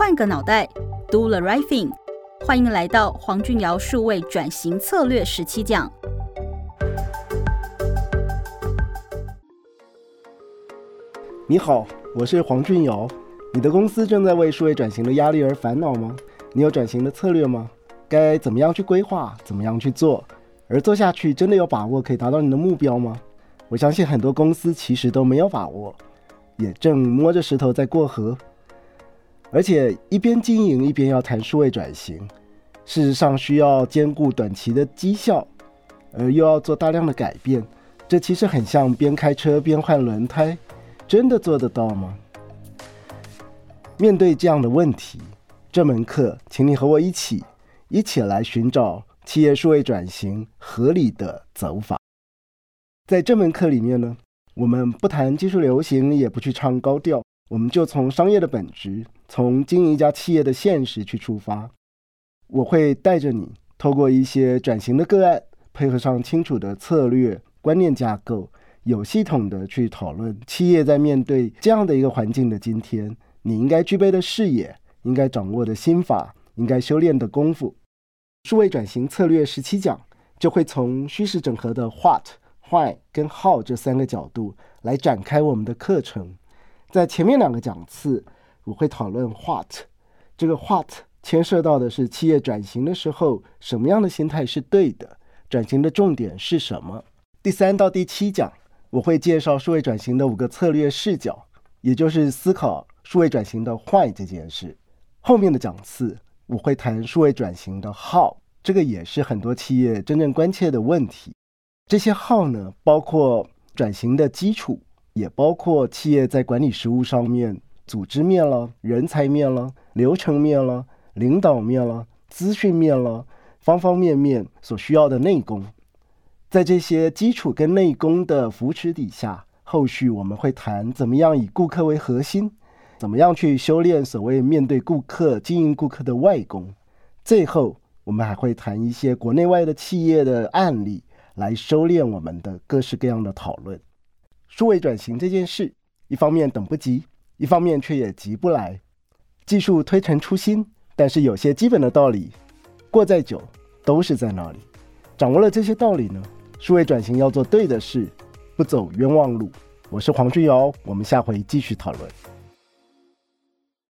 换个脑袋，Do the right thing。欢迎来到黄俊尧数位转型策略十七讲。你好，我是黄俊尧。你的公司正在为数位转型的压力而烦恼吗？你有转型的策略吗？该怎么样去规划？怎么样去做？而做下去真的有把握可以达到你的目标吗？我相信很多公司其实都没有把握，也正摸着石头在过河。而且一边经营一边要谈数位转型，事实上需要兼顾短期的绩效，而又要做大量的改变，这其实很像边开车边换轮胎，真的做得到吗？面对这样的问题，这门课，请你和我一起，一起来寻找企业数位转型合理的走法。在这门课里面呢，我们不谈技术流行，也不去唱高调，我们就从商业的本质。从经营一家企业的现实去出发，我会带着你，透过一些转型的个案，配合上清楚的策略观念架构，有系统的去讨论企业在面对这样的一个环境的今天，你应该具备的视野，应该掌握的心法，应该修炼的功夫。数位转型策略十七讲就会从虚实整合的 What、Why 跟 How 这三个角度来展开我们的课程，在前面两个讲次。我会讨论 what，这个 what 牵涉到的是企业转型的时候，什么样的心态是对的？转型的重点是什么？第三到第七讲，我会介绍数位转型的五个策略视角，也就是思考数位转型的坏这件事。后面的讲次，我会谈数位转型的 how，这个也是很多企业真正关切的问题。这些 how 呢，包括转型的基础，也包括企业在管理实务上面。组织面了，人才面了，流程面了，领导面了，资讯面了，方方面面所需要的内功，在这些基础跟内功的扶持底下，后续我们会谈怎么样以顾客为核心，怎么样去修炼所谓面对顾客、经营顾客的外功。最后，我们还会谈一些国内外的企业的案例，来收敛我们的各式各样的讨论。数位转型这件事，一方面等不及。一方面却也急不来，技术推陈出新，但是有些基本的道理，过再久都是在那里。掌握了这些道理呢，数位转型要做对的事，不走冤枉路。我是黄俊尧，我们下回继续讨论。